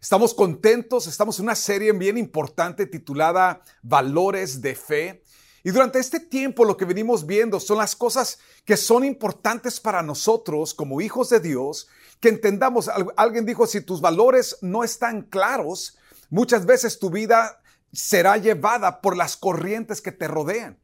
Estamos contentos, estamos en una serie bien importante titulada Valores de Fe. Y durante este tiempo lo que venimos viendo son las cosas que son importantes para nosotros como hijos de Dios, que entendamos, alguien dijo, si tus valores no están claros, muchas veces tu vida será llevada por las corrientes que te rodean.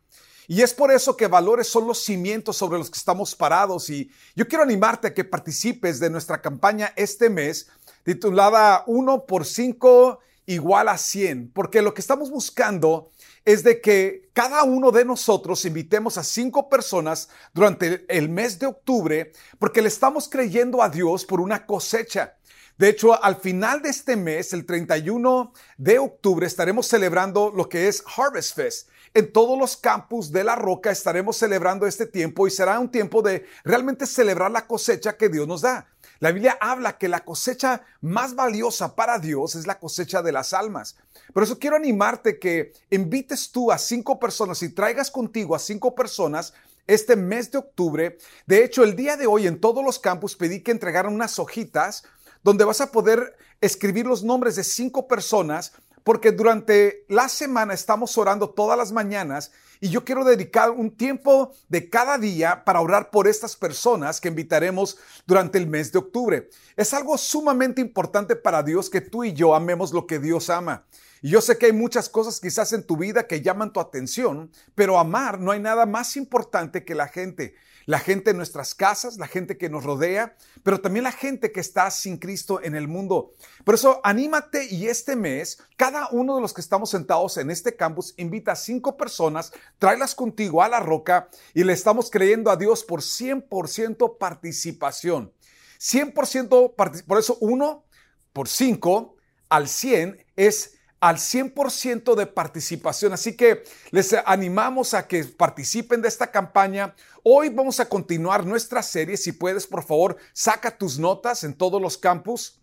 Y es por eso que valores son los cimientos sobre los que estamos parados. Y yo quiero animarte a que participes de nuestra campaña este mes titulada 1 por 5 igual a 100, porque lo que estamos buscando es de que cada uno de nosotros invitemos a cinco personas durante el mes de octubre, porque le estamos creyendo a Dios por una cosecha. De hecho, al final de este mes, el 31 de octubre, estaremos celebrando lo que es Harvest Fest. En todos los campus de la roca estaremos celebrando este tiempo y será un tiempo de realmente celebrar la cosecha que Dios nos da. La Biblia habla que la cosecha más valiosa para Dios es la cosecha de las almas. Por eso quiero animarte que invites tú a cinco personas y traigas contigo a cinco personas este mes de octubre. De hecho, el día de hoy en todos los campus pedí que entregaran unas hojitas donde vas a poder escribir los nombres de cinco personas porque durante la semana estamos orando todas las mañanas y yo quiero dedicar un tiempo de cada día para orar por estas personas que invitaremos durante el mes de octubre. Es algo sumamente importante para Dios que tú y yo amemos lo que Dios ama. Y yo sé que hay muchas cosas quizás en tu vida que llaman tu atención, pero amar no hay nada más importante que la gente la gente en nuestras casas, la gente que nos rodea, pero también la gente que está sin Cristo en el mundo. Por eso, anímate y este mes, cada uno de los que estamos sentados en este campus invita a cinco personas, tráelas contigo a la roca y le estamos creyendo a Dios por 100% participación. 100%, por eso uno por cinco al 100 es al 100% de participación. Así que les animamos a que participen de esta campaña. Hoy vamos a continuar nuestra serie. Si puedes, por favor, saca tus notas en todos los campus.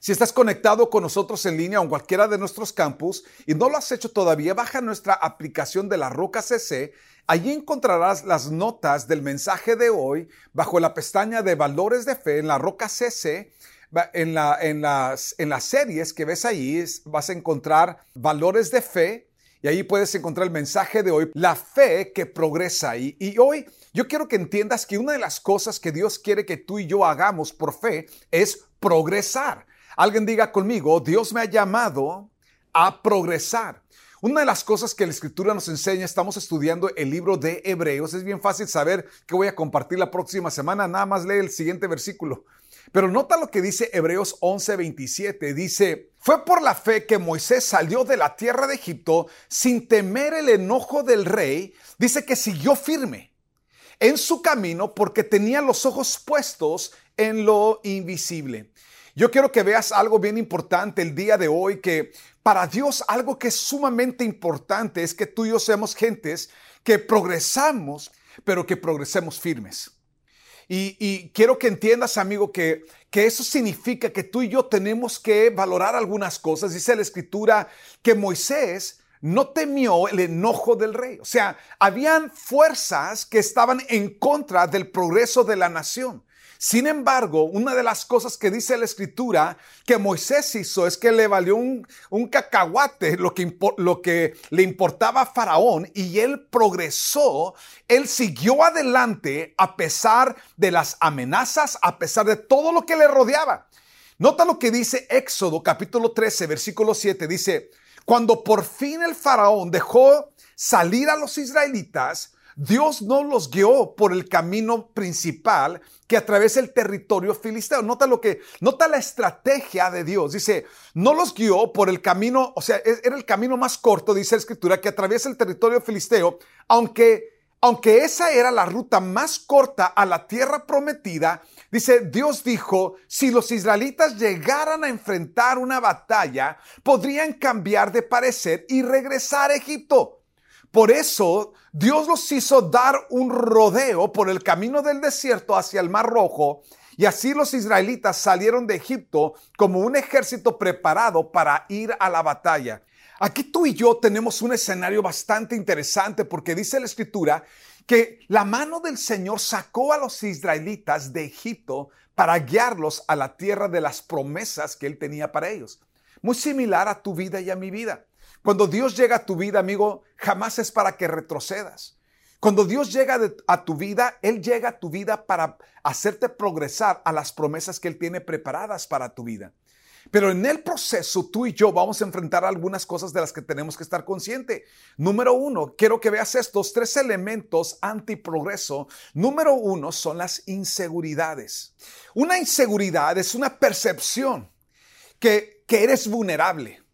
Si estás conectado con nosotros en línea o en cualquiera de nuestros campus y no lo has hecho todavía, baja nuestra aplicación de la Roca CC. Allí encontrarás las notas del mensaje de hoy bajo la pestaña de Valores de Fe en la Roca CC en, la, en, las, en las series que ves ahí vas a encontrar valores de fe y ahí puedes encontrar el mensaje de hoy, la fe que progresa. Y, y hoy yo quiero que entiendas que una de las cosas que Dios quiere que tú y yo hagamos por fe es progresar. Alguien diga conmigo, Dios me ha llamado a progresar. Una de las cosas que la escritura nos enseña, estamos estudiando el libro de Hebreos, es bien fácil saber que voy a compartir la próxima semana, nada más lee el siguiente versículo. Pero nota lo que dice Hebreos 11:27. Dice, fue por la fe que Moisés salió de la tierra de Egipto sin temer el enojo del rey. Dice que siguió firme en su camino porque tenía los ojos puestos en lo invisible. Yo quiero que veas algo bien importante el día de hoy, que para Dios algo que es sumamente importante es que tú y yo seamos gentes que progresamos, pero que progresemos firmes. Y, quiero que entiendas, amigo, que, que eso significa que tú y yo tenemos que valorar algunas cosas. Dice la escritura que Moisés no temió el enojo del rey. O sea, habían fuerzas que estaban en contra del progreso de la nación. Sin embargo, una de las cosas que dice la escritura que Moisés hizo es que le valió un, cacahuate lo que, lo que le importaba a Faraón y él progresó, él siguió adelante a pesar de las amenazas, a pesar de todo lo que le rodeaba. Nota lo que dice Éxodo capítulo 13, versículo 7, dice, cuando por fin el Faraón dejó salir a los israelitas, Dios no los guió por el camino principal que atraviesa el territorio filisteo. Nota lo que, nota la estrategia de Dios. Dice, no los guió por el camino, o sea, era el camino más corto, dice la escritura, que atraviesa el territorio filisteo, aunque, aunque esa era la ruta más corta a la tierra prometida, Dice, Dios dijo, si los israelitas llegaran a enfrentar una batalla, podrían cambiar de parecer y regresar a Egipto. Por eso Dios los hizo dar un rodeo por el camino del desierto hacia el Mar Rojo y así los israelitas salieron de Egipto como un ejército preparado para ir a la batalla. Aquí tú y yo tenemos un escenario bastante interesante porque dice la escritura que la mano del Señor sacó a los israelitas de Egipto para guiarlos a la tierra de las promesas que Él tenía para ellos. Muy similar a tu vida y a mi vida. Cuando Dios llega a tu vida, amigo, jamás es para que retrocedas. Cuando Dios llega a tu vida, Él llega a tu vida para hacerte progresar a las promesas que Él tiene preparadas para tu vida. Pero en el proceso, tú y yo vamos a enfrentar algunas cosas de las que tenemos que estar consciente. Número uno, quiero que veas estos tres elementos antiprogreso. Número uno son las inseguridades. Una inseguridad es una percepción que, que eres vulnerable.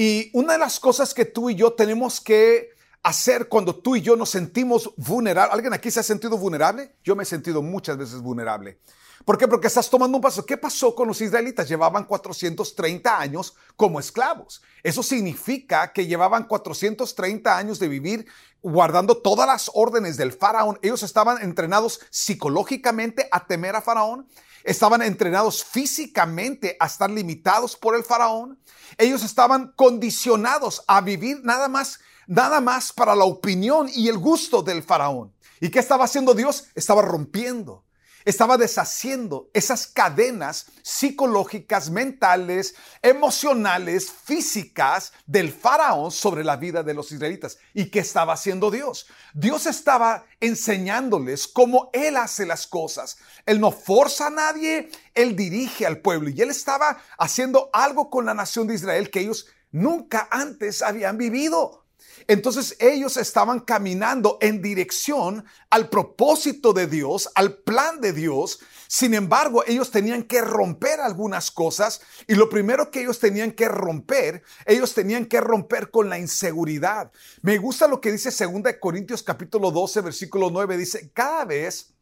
Y una de las cosas que tú y yo tenemos que hacer cuando tú y yo nos sentimos vulnerables. ¿Alguien aquí se ha sentido vulnerable? Yo me he sentido muchas veces vulnerable. ¿Por qué? Porque estás tomando un paso. ¿Qué pasó con los israelitas? Llevaban 430 años como esclavos. Eso significa que llevaban 430 años de vivir guardando todas las órdenes del faraón. Ellos estaban entrenados psicológicamente a temer a faraón. Estaban entrenados físicamente a estar limitados por el faraón. Ellos estaban condicionados a vivir nada más, nada más para la opinión y el gusto del faraón. ¿Y qué estaba haciendo Dios? Estaba rompiendo estaba deshaciendo esas cadenas psicológicas, mentales, emocionales, físicas del faraón sobre la vida de los israelitas. ¿Y qué estaba haciendo Dios? Dios estaba enseñándoles cómo Él hace las cosas. Él no forza a nadie, Él dirige al pueblo. Y Él estaba haciendo algo con la nación de Israel que ellos nunca antes habían vivido. Entonces ellos estaban caminando en dirección al propósito de Dios, al plan de Dios. Sin embargo, ellos tenían que romper algunas cosas y lo primero que ellos tenían que romper, ellos tenían que romper con la inseguridad. Me gusta lo que dice 2 Corintios capítulo 12, versículo 9, dice, cada vez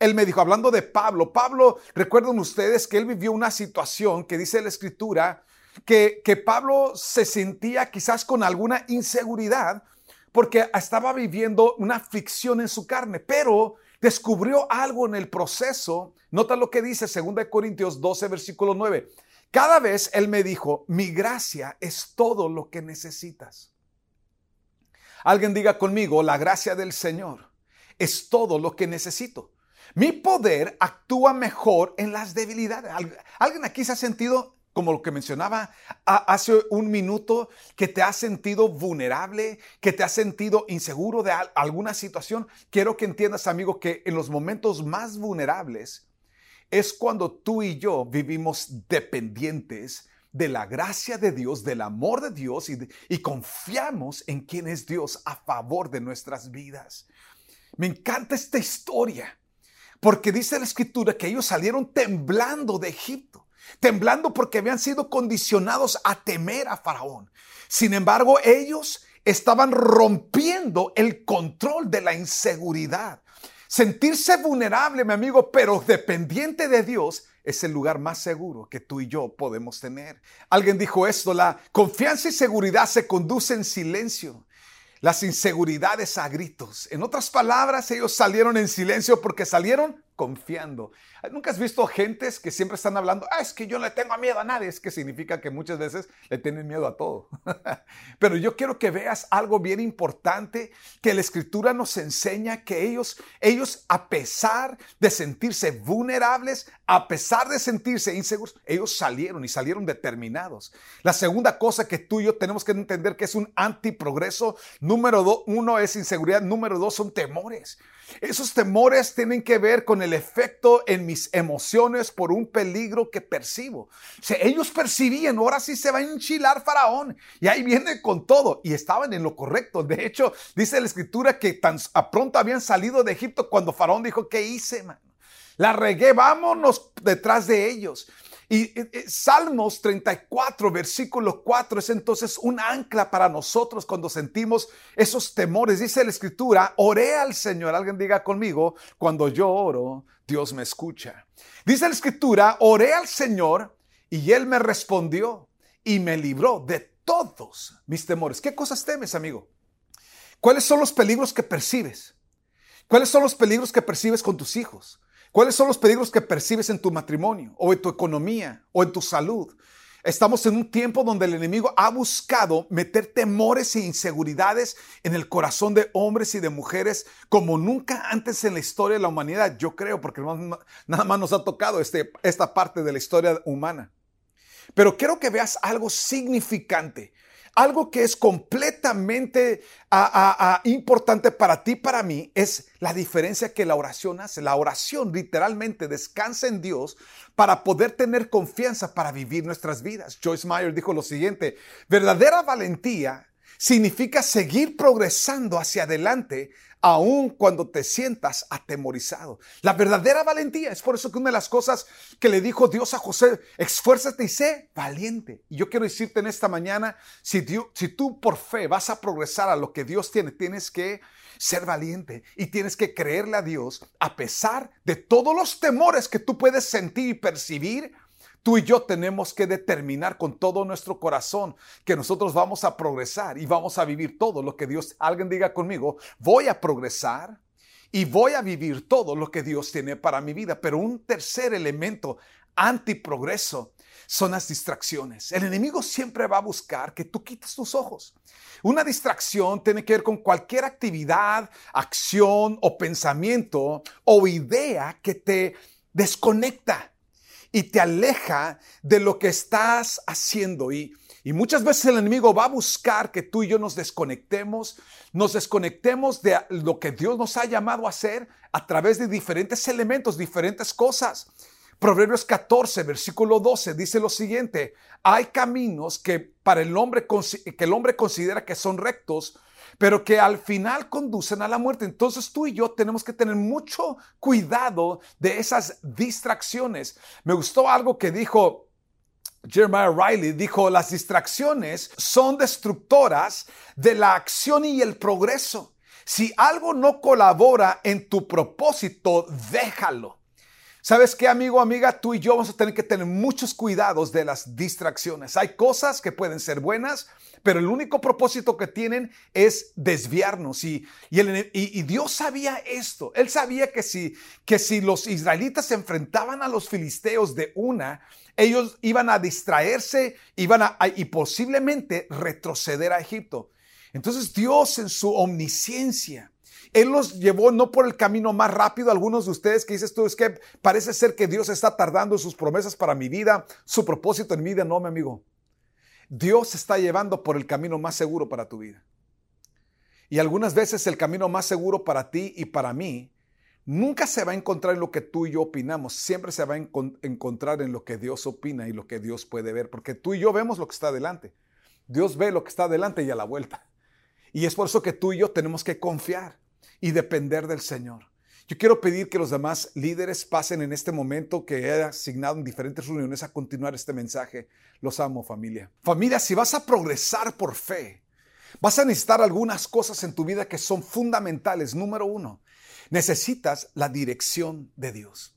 él me dijo, hablando de Pablo, Pablo, recuerden ustedes que él vivió una situación que dice la escritura, que, Pablo se sentía quizás con alguna inseguridad porque estaba viviendo una aflicción en su carne, pero descubrió algo en el proceso. Nota lo que dice 2 Corintios 12, versículo 9. Cada vez él me dijo, mi gracia es todo lo que necesitas. Alguien diga conmigo, la gracia del Señor es todo lo que necesito. Mi poder actúa mejor en las debilidades. ¿Alguien aquí se ha sentido como lo que mencionaba hace un minuto, que te has sentido vulnerable, que te has sentido inseguro de alguna situación, quiero que entiendas, amigo, que en los momentos más vulnerables es cuando tú y yo vivimos dependientes de la gracia de Dios, del amor de Dios y, y confiamos en quién es Dios a favor de nuestras vidas. Me encanta esta historia porque dice la escritura que ellos salieron temblando de Egipto temblando porque habían sido condicionados a temer a Faraón. Sin embargo, ellos estaban rompiendo el control de la inseguridad. Sentirse vulnerable, mi amigo, pero dependiente de Dios, es el lugar más seguro que tú y yo podemos tener. Alguien dijo esto, la confianza y seguridad se conducen en silencio. Las inseguridades a gritos. En otras palabras, ellos salieron en silencio porque salieron confiando. ¿Nunca has visto gentes que siempre están hablando, ah, es que yo no le tengo miedo a nadie? Es que significa que muchas veces le tienen miedo a todo. Pero yo quiero que veas algo bien importante que la escritura nos enseña que ellos, ellos a pesar de sentirse vulnerables, a pesar de sentirse inseguros, ellos salieron y salieron determinados. La segunda cosa que tú y yo tenemos que entender que es un antiprogreso, número uno es inseguridad, número dos son temores. Esos temores tienen que ver con el efecto en mis emociones por un peligro que percibo. O ellos percibían, ahora sí se va a enchilar Faraón. Y ahí viene con todo. Y estaban en lo correcto. De hecho, dice la escritura que tan a pronto habían salido de Egipto cuando Faraón dijo, ¿qué hice, man? La regué, vámonos detrás de ellos. Y Salmos 34, versículo 4 es entonces un ancla para nosotros cuando sentimos esos temores. Dice la escritura, oré al Señor. Alguien diga conmigo, cuando yo oro, Dios me escucha. Dice la escritura, oré al Señor y Él me respondió y me libró de todos mis temores. ¿Qué cosas temes, amigo? ¿Cuáles son los peligros que percibes? ¿Cuáles son los peligros que percibes con tus hijos? ¿Cuáles son los peligros que percibes en tu matrimonio o en tu economía o en tu salud? Estamos en un tiempo donde el enemigo ha buscado meter temores e inseguridades en el corazón de hombres y de mujeres como nunca antes en la historia de la humanidad, yo creo, porque nada más nos ha tocado este, esta parte de la historia humana. Pero quiero que veas algo significante algo que es completamente importante para ti, para mí, es la diferencia que la oración hace. La oración literalmente descansa en Dios para poder tener confianza para vivir nuestras vidas. Joyce Meyer dijo lo siguiente, verdadera valentía significa seguir progresando hacia adelante aun cuando te sientas atemorizado. La verdadera valentía es por eso que una de las cosas que le dijo Dios a José, esfuérzate y sé valiente. Y yo quiero decirte en esta mañana, si, si tú por fe vas a progresar a lo que Dios tiene, tienes que ser valiente y tienes que creerle a Dios a pesar de todos los temores que tú puedes sentir y percibir Tú y yo tenemos que determinar con todo nuestro corazón que nosotros vamos a progresar y vamos a vivir todo lo que Dios, alguien diga conmigo, voy a progresar y voy a vivir todo lo que Dios tiene para mi vida. Pero un tercer elemento antiprogreso son las distracciones. El enemigo siempre va a buscar que tú quites tus ojos. Una distracción tiene que ver con cualquier actividad, acción o pensamiento o idea que te desconecta y te aleja de lo que estás haciendo. Y, y muchas veces el enemigo va a buscar que tú y yo nos desconectemos, nos desconectemos de lo que Dios nos ha llamado a hacer a través de diferentes elementos, diferentes cosas. Proverbios 14, versículo 12 dice lo siguiente, hay caminos que para el hombre que el hombre considera que son rectos, pero que al final conducen a la muerte. Entonces tú y yo tenemos que tener mucho cuidado de esas distracciones. Me gustó algo que dijo Jeremiah Riley dijo, las distracciones son destructoras de la acción y el progreso. Si algo no colabora en tu propósito, déjalo. ¿Sabes qué, amigo, amiga? Tú y yo vamos a tener que tener muchos cuidados de las distracciones. Hay cosas que pueden ser buenas, pero el único propósito que tienen es desviarnos. Y, y, Dios sabía esto. Él sabía que si, que si los israelitas se enfrentaban a los filisteos de una, ellos iban a distraerse iban a, y posiblemente retroceder a Egipto. Entonces Dios en su omnisciencia, él los llevó no por el camino más rápido. Algunos de ustedes que dices tú, es que parece ser que Dios está tardando sus promesas para mi vida, su propósito en mi vida. No, mi amigo. Dios está llevando por el camino más seguro para tu vida. Y algunas veces el camino más seguro para ti y para mí nunca se va a encontrar en lo que tú y yo opinamos, siempre se va a encontrar en lo que Dios opina y lo que Dios puede ver, porque tú y yo vemos lo que está adelante. Dios ve lo que está adelante y a la vuelta. Y es por eso que tú y yo tenemos que confiar y depender del Señor. Yo quiero pedir que los demás líderes pasen en este momento que he asignado en diferentes reuniones a continuar este mensaje. Los amo, familia. Familia, si vas a progresar por fe, vas a necesitar algunas cosas en tu vida que son fundamentales. Número uno, necesitas la dirección de Dios.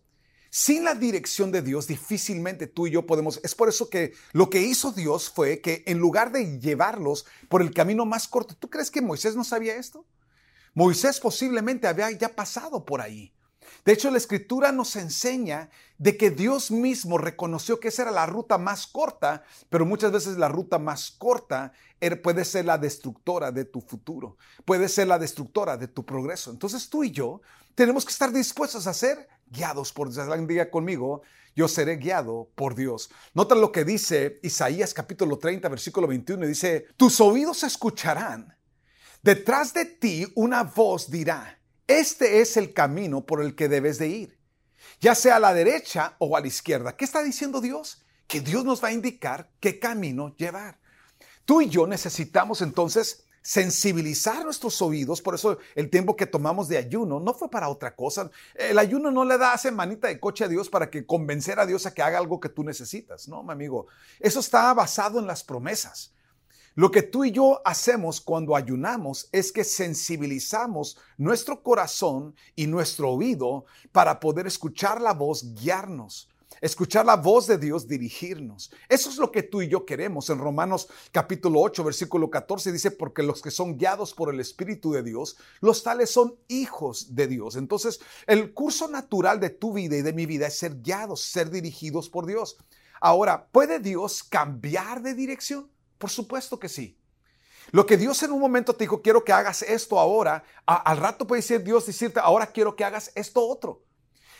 Sin la dirección de Dios, difícilmente tú y yo podemos. Es por eso que lo que hizo Dios fue que en lugar de llevarlos por el camino más corto, ¿tú crees que Moisés no sabía esto? Moisés posiblemente había ya pasado por ahí. De hecho, la escritura nos enseña de que Dios mismo reconoció que esa era la ruta más corta, pero muchas veces la ruta más corta er, puede ser la destructora de tu futuro, puede ser la destructora de tu progreso. Entonces tú y yo tenemos que estar dispuestos a ser guiados por Dios. Diga conmigo, yo seré guiado por Dios. Nota lo que dice Isaías capítulo 30, versículo 21, dice, tus oídos escucharán Detrás de ti una voz dirá, este es el camino por el que debes de ir, ya sea a la derecha o a la izquierda. ¿Qué está diciendo Dios? Que Dios nos va a indicar qué camino llevar. Tú y yo necesitamos entonces sensibilizar nuestros oídos, por eso el tiempo que tomamos de ayuno no fue para otra cosa. El ayuno no le da hace manita de coche a Dios para que convencer a Dios a que haga algo que tú necesitas, no, mi amigo. Eso está basado en las promesas. Lo que tú y yo hacemos cuando ayunamos es que sensibilizamos nuestro corazón y nuestro oído para poder escuchar la voz guiarnos escuchar la voz de Dios dirigirnos. Eso es lo que tú y yo queremos. En Romanos capítulo 8, versículo 14 dice, porque los que son guiados por el Espíritu de Dios, los tales son hijos de Dios. Entonces, el curso natural de tu vida y de mi vida es ser guiados, ser dirigidos por Dios. Ahora, ¿puede Dios cambiar de dirección? Por supuesto que sí. Lo que Dios en un momento te dijo, quiero que hagas esto ahora, al rato puede ser Dios decirte, ahora quiero que hagas esto otro.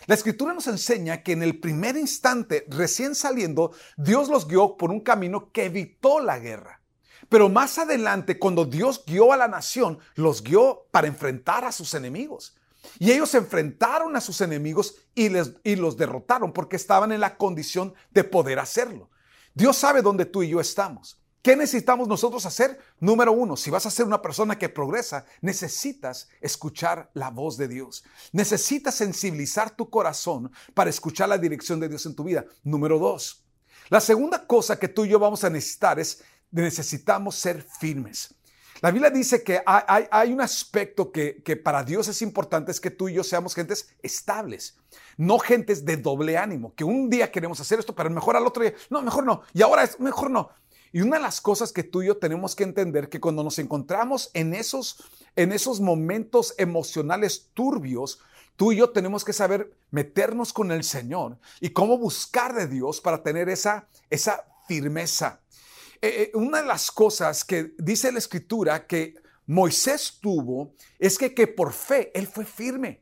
La escritura nos enseña que en el primer instante, recién saliendo, Dios los guió por un camino que evitó la guerra. Pero más adelante, cuando Dios guió a la nación, los guió para enfrentar a sus enemigos. Y ellos enfrentaron a sus enemigos y, les, y los derrotaron porque estaban en la condición de poder hacerlo. Dios sabe dónde tú y yo estamos. ¿Qué necesitamos nosotros hacer? Número uno, si vas a ser una persona que progresa, necesitas escuchar la voz de Dios. Necesitas sensibilizar tu corazón para escuchar la dirección de Dios en tu vida. Número dos, la segunda cosa que tú y yo vamos a necesitar es necesitamos ser firmes. La Biblia dice que hay, un aspecto que, que, para Dios es importante, es que tú y yo seamos gentes estables, no gentes de doble ánimo, que un día queremos hacer esto, pero mejor al otro día, no, mejor no, y ahora es mejor no. Y una de las cosas que tú y yo tenemos que entender que cuando nos encontramos en esos, en esos momentos emocionales turbios, tú y yo tenemos que saber meternos con el Señor y cómo buscar de Dios para tener esa, esa firmeza. Eh, eh, una de las cosas que dice la Escritura que Moisés tuvo es que, que por fe él fue firme.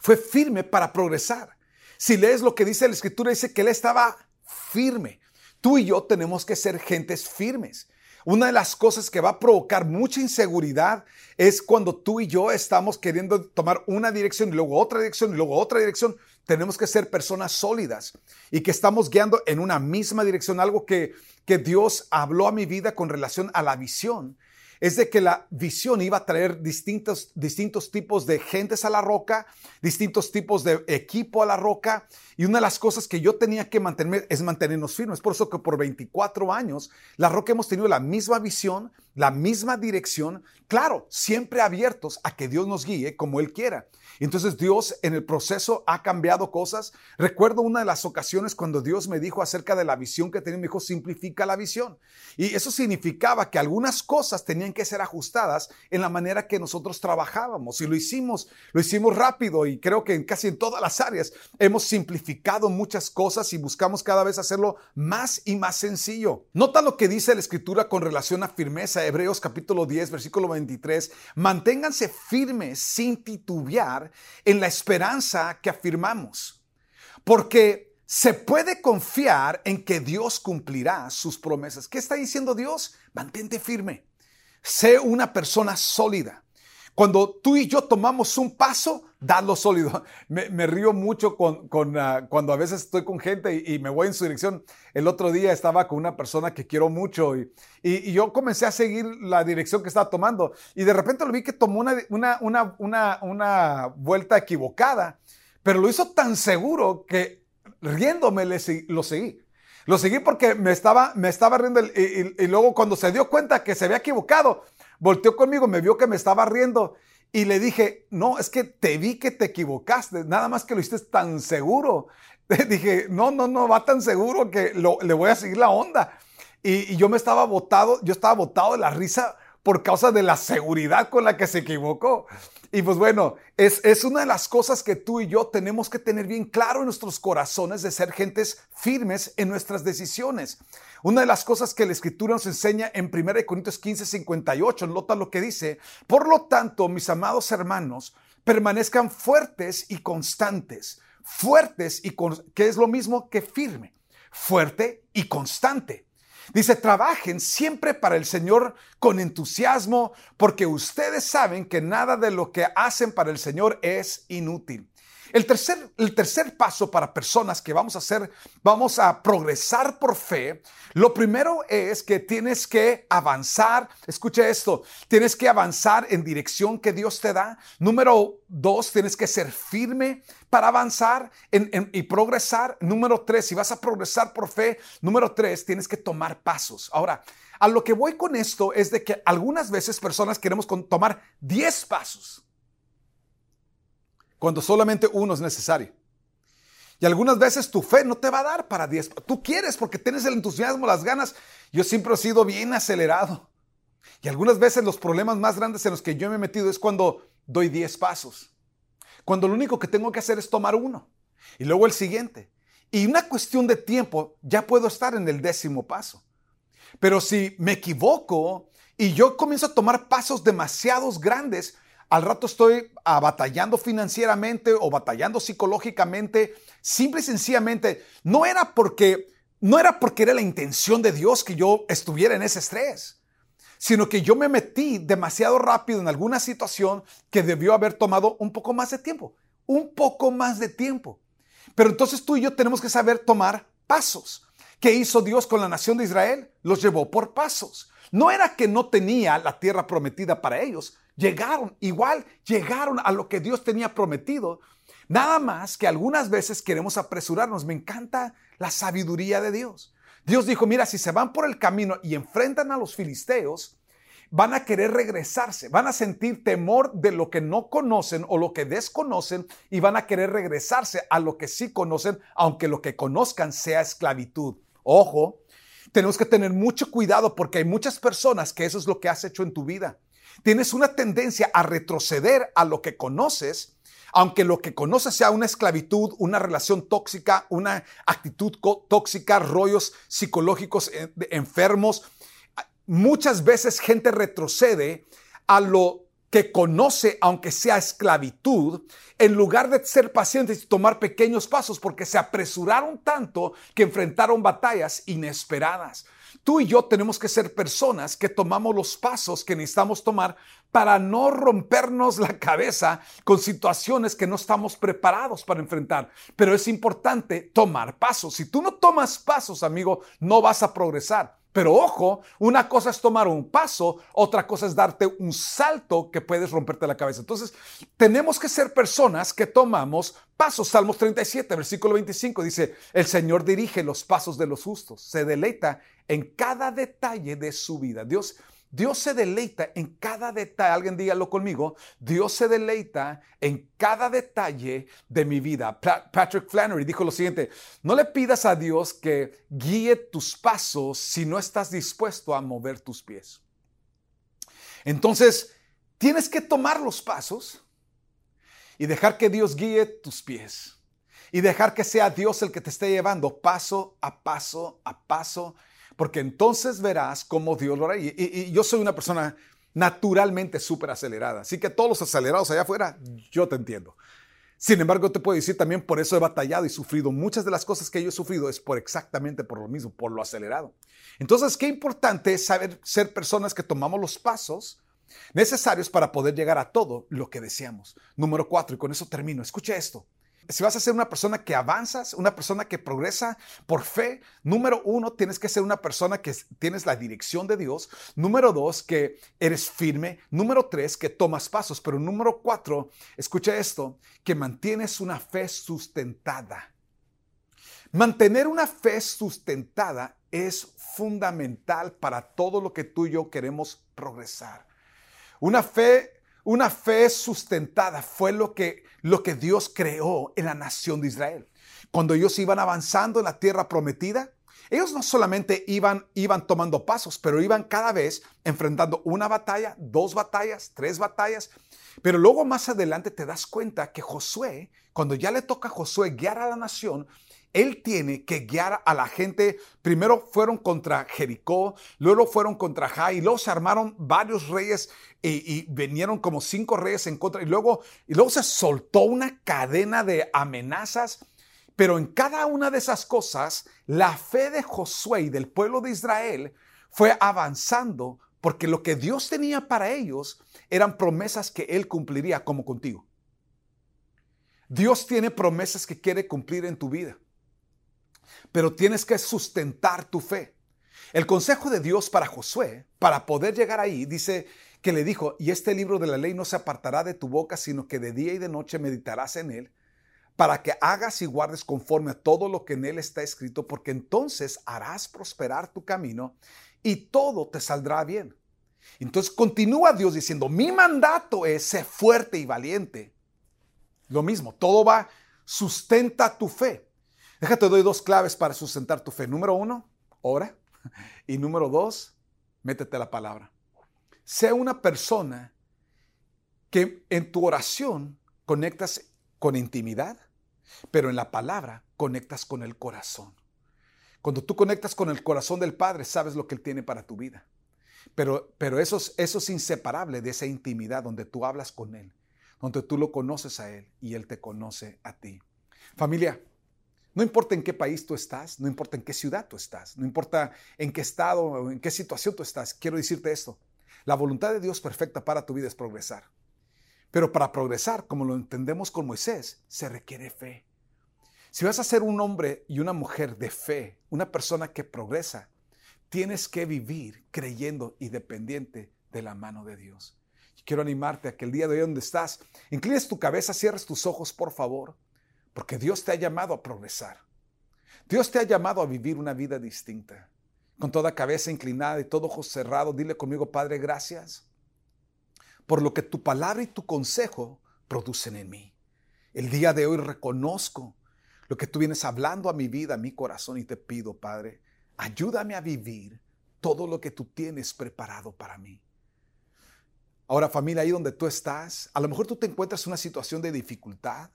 Fue firme para progresar. Si lees lo que dice la Escritura, dice que él estaba firme. Tú y yo tenemos que ser gentes firmes. Una de las cosas que va a provocar mucha inseguridad es cuando tú y yo estamos queriendo tomar una dirección y luego otra dirección y luego otra dirección. Tenemos que ser personas sólidas y que estamos guiando en una misma dirección, algo que, que Dios habló a mi vida con relación a la visión es de que la visión iba a traer distintos, distintos tipos de gentes a la roca, distintos tipos de equipo a la roca. Y una de las cosas que yo tenía que mantener es mantenernos firmes. Por eso que por 24 años, la roca hemos tenido la misma visión, la misma dirección, claro, siempre abiertos a que Dios nos guíe como Él quiera. Entonces Dios en el proceso ha cambiado cosas. Recuerdo una de las ocasiones cuando Dios me dijo acerca de la visión que tenía, me dijo, simplifica la visión. Y eso significaba que algunas cosas tenían que ser ajustadas en la manera que nosotros trabajábamos. Y lo hicimos, lo hicimos rápido y creo que en casi en todas las áreas hemos simplificado muchas cosas y buscamos cada vez hacerlo más y más sencillo. Nota lo que dice la escritura con relación a firmeza, Hebreos capítulo 10, versículo 23. Manténganse firmes sin titubear en la esperanza que afirmamos. Porque se puede confiar en que Dios cumplirá sus promesas. ¿Qué está diciendo Dios? Mantente firme. Sé una persona sólida. Cuando tú y yo tomamos un paso, dalo sólido. Me, río mucho con, ah, cuando a veces estoy con gente y, me voy en su dirección. El otro día estaba con una persona que quiero mucho y, y, yo comencé a seguir la dirección que estaba tomando y de repente lo vi que tomó una, una, una, una vuelta equivocada, pero lo hizo tan seguro que riéndome le, lo seguí. Lo seguí porque me estaba, me estaba riendo y, y luego cuando se dio cuenta que se había equivocado, volteó conmigo, me vio que me estaba riendo y le dije, no, es que te vi que te equivocaste, nada más que lo hiciste tan seguro. dije, no, no, no, va tan seguro que le voy a seguir la onda. Y, yo me estaba botado, yo estaba botado de la risa por causa de la seguridad con la que se equivocó. Y pues bueno, es, es, una de las cosas que tú y yo tenemos que tener bien claro en nuestros corazones de ser gentes firmes en nuestras decisiones. Una de las cosas que la escritura nos enseña en 1 Corintios 15, 58, nota lo que dice, por lo tanto, mis amados hermanos, permanezcan fuertes y constantes, fuertes y que es lo mismo que firme, fuerte y constante. Dice, trabajen siempre para el Señor con entusiasmo, porque ustedes saben que nada de lo que hacen para el Señor es inútil. El tercer, el tercer paso para personas que vamos a hacer, vamos a progresar por fe, lo primero es que tienes que avanzar, escucha esto, tienes que avanzar en dirección que Dios te da. Número dos, tienes que ser firme para avanzar y progresar. Número tres, si vas a progresar por fe, número tres, tienes que tomar pasos. Ahora, a lo que voy con esto es de que algunas veces personas queremos tomar 10 pasos cuando solamente uno es necesario. Y algunas veces tu fe no te va a dar para 10. Tú quieres porque tienes el entusiasmo, las ganas. Yo siempre he sido bien acelerado. Y algunas veces los problemas más grandes en los que yo me he metido es cuando doy 10 pasos. Cuando lo único que tengo que hacer es tomar uno. Y luego el siguiente. Y una cuestión de tiempo, ya puedo estar en el décimo paso. Pero si me equivoco y yo comienzo a tomar pasos demasiados grandes, al rato estoy ah, batallando financieramente o batallando psicológicamente, simple y sencillamente, no era porque no era porque era la intención de Dios que yo estuviera en ese estrés, sino que yo me metí demasiado rápido en alguna situación que debió haber tomado un poco más de tiempo, un poco más de tiempo. Pero entonces tú y yo tenemos que saber tomar pasos. ¿Qué hizo Dios con la nación de Israel? Los llevó por pasos. No era que no tenía la tierra prometida para ellos, llegaron, igual llegaron a lo que Dios tenía prometido. Nada más que algunas veces queremos apresurarnos. Me encanta la sabiduría de Dios. Dios dijo, mira, si se van por el camino y enfrentan a los filisteos, van a querer regresarse, van a sentir temor de lo que no conocen o lo que desconocen y van a querer regresarse a lo que sí conocen, aunque lo que conozcan sea esclavitud. Ojo, tenemos que tener mucho cuidado porque hay muchas personas que eso es lo que has hecho en tu vida. Tienes una tendencia a retroceder a lo que conoces, aunque lo que conoces sea una esclavitud, una relación tóxica, una actitud tóxica, rollos psicológicos eh, enfermos. Muchas veces gente retrocede a lo que conoce, aunque sea esclavitud, en lugar de ser pacientes y tomar pequeños pasos, porque se apresuraron tanto que enfrentaron batallas inesperadas. Tú y yo tenemos que ser personas que tomamos los pasos que necesitamos tomar para no rompernos la cabeza con situaciones que no estamos preparados para enfrentar. Pero es importante tomar pasos. Si tú no tomas pasos, amigo, no vas a progresar. Pero ojo, una cosa es tomar un paso, otra cosa es darte un salto que puedes romperte la cabeza. Entonces, tenemos que ser personas que tomamos pasos. Salmos 37, versículo 25 dice, el Señor dirige los pasos de los justos, se deleita en cada detalle de su vida. Dios Dios se deleita en cada detalle, alguien dígalo conmigo, Dios se deleita en cada detalle de mi vida. Patrick Flannery dijo lo siguiente, no le pidas a Dios que guíe tus pasos si no estás dispuesto a mover tus pies. Entonces, tienes que tomar los pasos y dejar que Dios guíe tus pies y dejar que sea Dios el que te esté llevando paso a paso a paso porque entonces verás cómo Dios lo hará. Y, yo soy una persona naturalmente súper acelerada, así que todos los acelerados allá afuera, yo te entiendo. Sin embargo, te puedo decir también, por eso he batallado y sufrido. Muchas de las cosas que yo he sufrido es por exactamente por lo mismo, por lo acelerado. Entonces, qué importante es saber ser personas que tomamos los pasos necesarios para poder llegar a todo lo que deseamos. Número cuatro, y con eso termino. Escucha esto si vas a ser una persona que avanzas, una persona que progresa por fe, número uno, tienes que ser una persona que tienes la dirección de Dios. Número dos, que eres firme. Número tres, que tomas pasos. Pero número cuatro, escucha esto, que mantienes una fe sustentada. Mantener una fe sustentada es fundamental para todo lo que tú y yo queremos progresar. Una fe una fe sustentada fue lo que, lo que Dios creó en la nación de Israel. Cuando ellos iban avanzando en la tierra prometida, ellos no solamente iban, iban tomando pasos, pero iban cada vez enfrentando una batalla, dos batallas, tres batallas. Pero luego más adelante te das cuenta que Josué, cuando ya le toca a Josué guiar a la nación, él tiene que guiar a la gente. Primero fueron contra Jericó, luego fueron contra Jai, y luego se armaron varios reyes y, vinieron como cinco reyes en contra. Y luego, y luego se soltó una cadena de amenazas. Pero en cada una de esas cosas, la fe de Josué y del pueblo de Israel fue avanzando porque lo que Dios tenía para ellos eran promesas que Él cumpliría como contigo. Dios tiene promesas que quiere cumplir en tu vida, pero tienes que sustentar tu fe. El consejo de Dios para Josué, para poder llegar ahí, dice que le dijo, y este libro de la ley no se apartará de tu boca, sino que de día y de noche meditarás en él, para que hagas y guardes conforme a todo lo que en él está escrito, porque entonces harás prosperar tu camino y todo te saldrá bien. Entonces continúa Dios diciendo, mi mandato es ser fuerte y valiente. Lo mismo, todo va, sustenta tu fe. Déjate, doy dos claves para sustentar tu fe. Número uno, ora. Y número dos, métete la palabra. Sea una persona que en tu oración conectas con intimidad, pero en la palabra conectas con el corazón. Cuando tú conectas con el corazón del Padre, sabes lo que Él tiene para tu vida. Pero, pero eso, es, eso es inseparable de esa intimidad donde tú hablas con Él, donde tú lo conoces a Él y Él te conoce a ti. Familia, no importa en qué país tú estás, no importa en qué ciudad tú estás, no importa en qué estado o en qué situación tú estás, quiero decirte esto. La voluntad de Dios perfecta para tu vida es progresar. Pero para progresar, como lo entendemos con Moisés, se requiere fe. Si vas a ser un hombre y una mujer de fe, una persona que progresa, tienes que vivir creyendo y dependiente de la mano de Dios. quiero animarte a que el día de hoy donde estás, inclines tu cabeza, cierres tus ojos, por favor, porque Dios te ha llamado a progresar. Dios te ha llamado a vivir una vida distinta. Con toda cabeza inclinada y todo ojo cerrado, dile conmigo, Padre, gracias por lo que tu palabra y tu consejo producen en mí. El día de hoy reconozco lo que tú vienes hablando a mi vida, a mi corazón y te pido, Padre, ayúdame a vivir todo lo que tú tienes preparado para mí. Ahora familia, ahí donde tú estás, a lo mejor tú te encuentras en una situación de dificultad,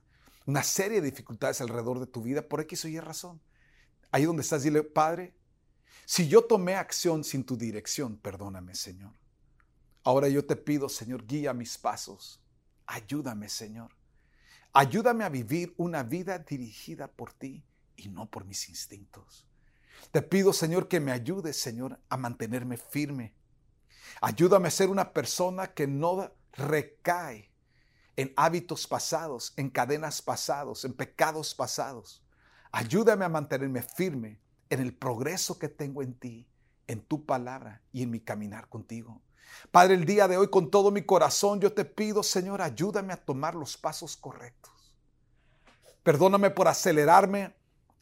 una serie de dificultades alrededor de tu vida por X o Y razón. Ahí donde estás, dile, Padre, si yo tomé acción sin tu dirección, perdóname, Señor. Ahora yo te pido, Señor, guía mis pasos. Ayúdame, Señor. Ayúdame a vivir una vida dirigida por ti y no por mis instintos. Te pido, Señor, que me ayudes, Señor, a mantenerme firme. Ayúdame a ser una persona que no recae en hábitos pasados, en cadenas pasados, en pecados pasados. Ayúdame a mantenerme firme en el progreso que tengo en ti, en tu palabra y en mi caminar contigo. Padre, el día de hoy con todo mi corazón yo te pido, Señor, ayúdame a tomar los pasos correctos. Perdóname por acelerarme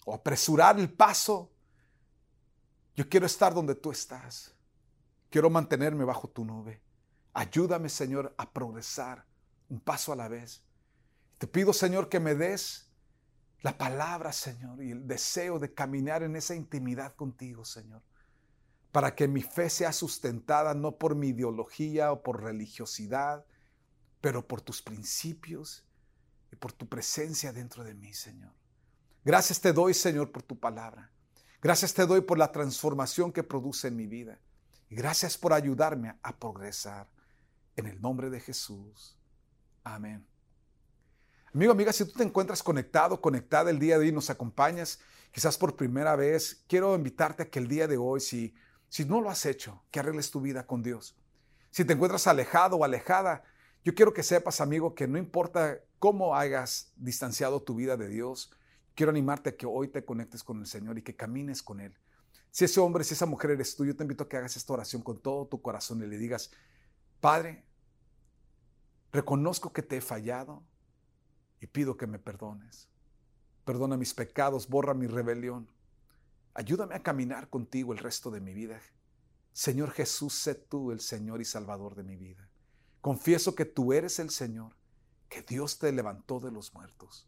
o apresurar el paso. Yo quiero estar donde tú estás. Quiero mantenerme bajo tu nube. Ayúdame, Señor, a progresar un paso a la vez. Te pido, Señor, que me des la palabra, Señor, y el deseo de caminar en esa intimidad contigo, Señor para que mi fe sea sustentada no por mi ideología o por religiosidad, pero por tus principios y por tu presencia dentro de mí, Señor. Gracias te doy, Señor, por tu palabra. Gracias te doy por la transformación que produce en mi vida. Y gracias por ayudarme a progresar. En el nombre de Jesús. Amén. Amigo, amiga, si tú te encuentras conectado, conectada el día de hoy, nos acompañas, quizás por primera vez, quiero invitarte a que el día de hoy, si si no lo has hecho, que arregles tu vida con Dios. Si te encuentras alejado o alejada, yo quiero que sepas, amigo, que no importa cómo hayas distanciado tu vida de Dios, quiero animarte a que hoy te conectes con el Señor y que camines con Él. Si ese hombre, si esa mujer eres tú, yo te invito a que hagas esta oración con todo tu corazón y le digas, Padre, reconozco que te he fallado y pido que me perdones. Perdona mis pecados, borra mi rebelión. Ayúdame a caminar contigo el resto de mi vida. Señor Jesús, sé tú el Señor y Salvador de mi vida. Confieso que tú eres el Señor, que Dios te levantó de los muertos.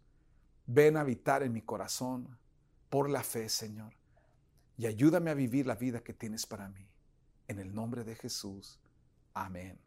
Ven a habitar en mi corazón por la fe, Señor, y ayúdame a vivir la vida que tienes para mí. En el nombre de Jesús. Amén.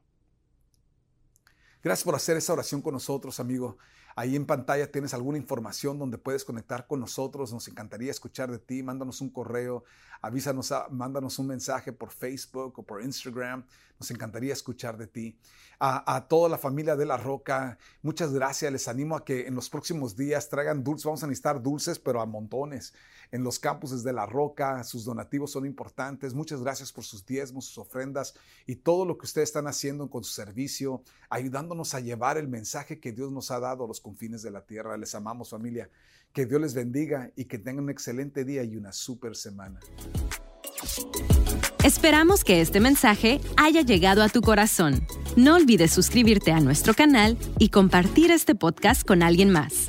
Gracias por hacer esa oración con nosotros, amigo. Ahí en pantalla tienes alguna información donde puedes conectar con nosotros. Nos encantaría escuchar de ti. Mándanos un correo, avísanos, mándanos un mensaje por Facebook o por Instagram. Nos encantaría escuchar de ti. A, a, toda la familia de La Roca, muchas gracias. Les animo a que en los próximos días traigan dulces. Vamos a necesitar dulces, pero a montones. En los campuses de La Roca, sus donativos son importantes. Muchas gracias por sus diezmos, sus ofrendas y todo lo que ustedes están haciendo con su servicio, ayudándonos a llevar el mensaje que Dios nos ha dado a los confines de la tierra. Les amamos familia. Que Dios les bendiga y que tengan un excelente día y una super semana. Esperamos que este mensaje haya llegado a tu corazón. No olvides suscribirte a nuestro canal y compartir este podcast con alguien más.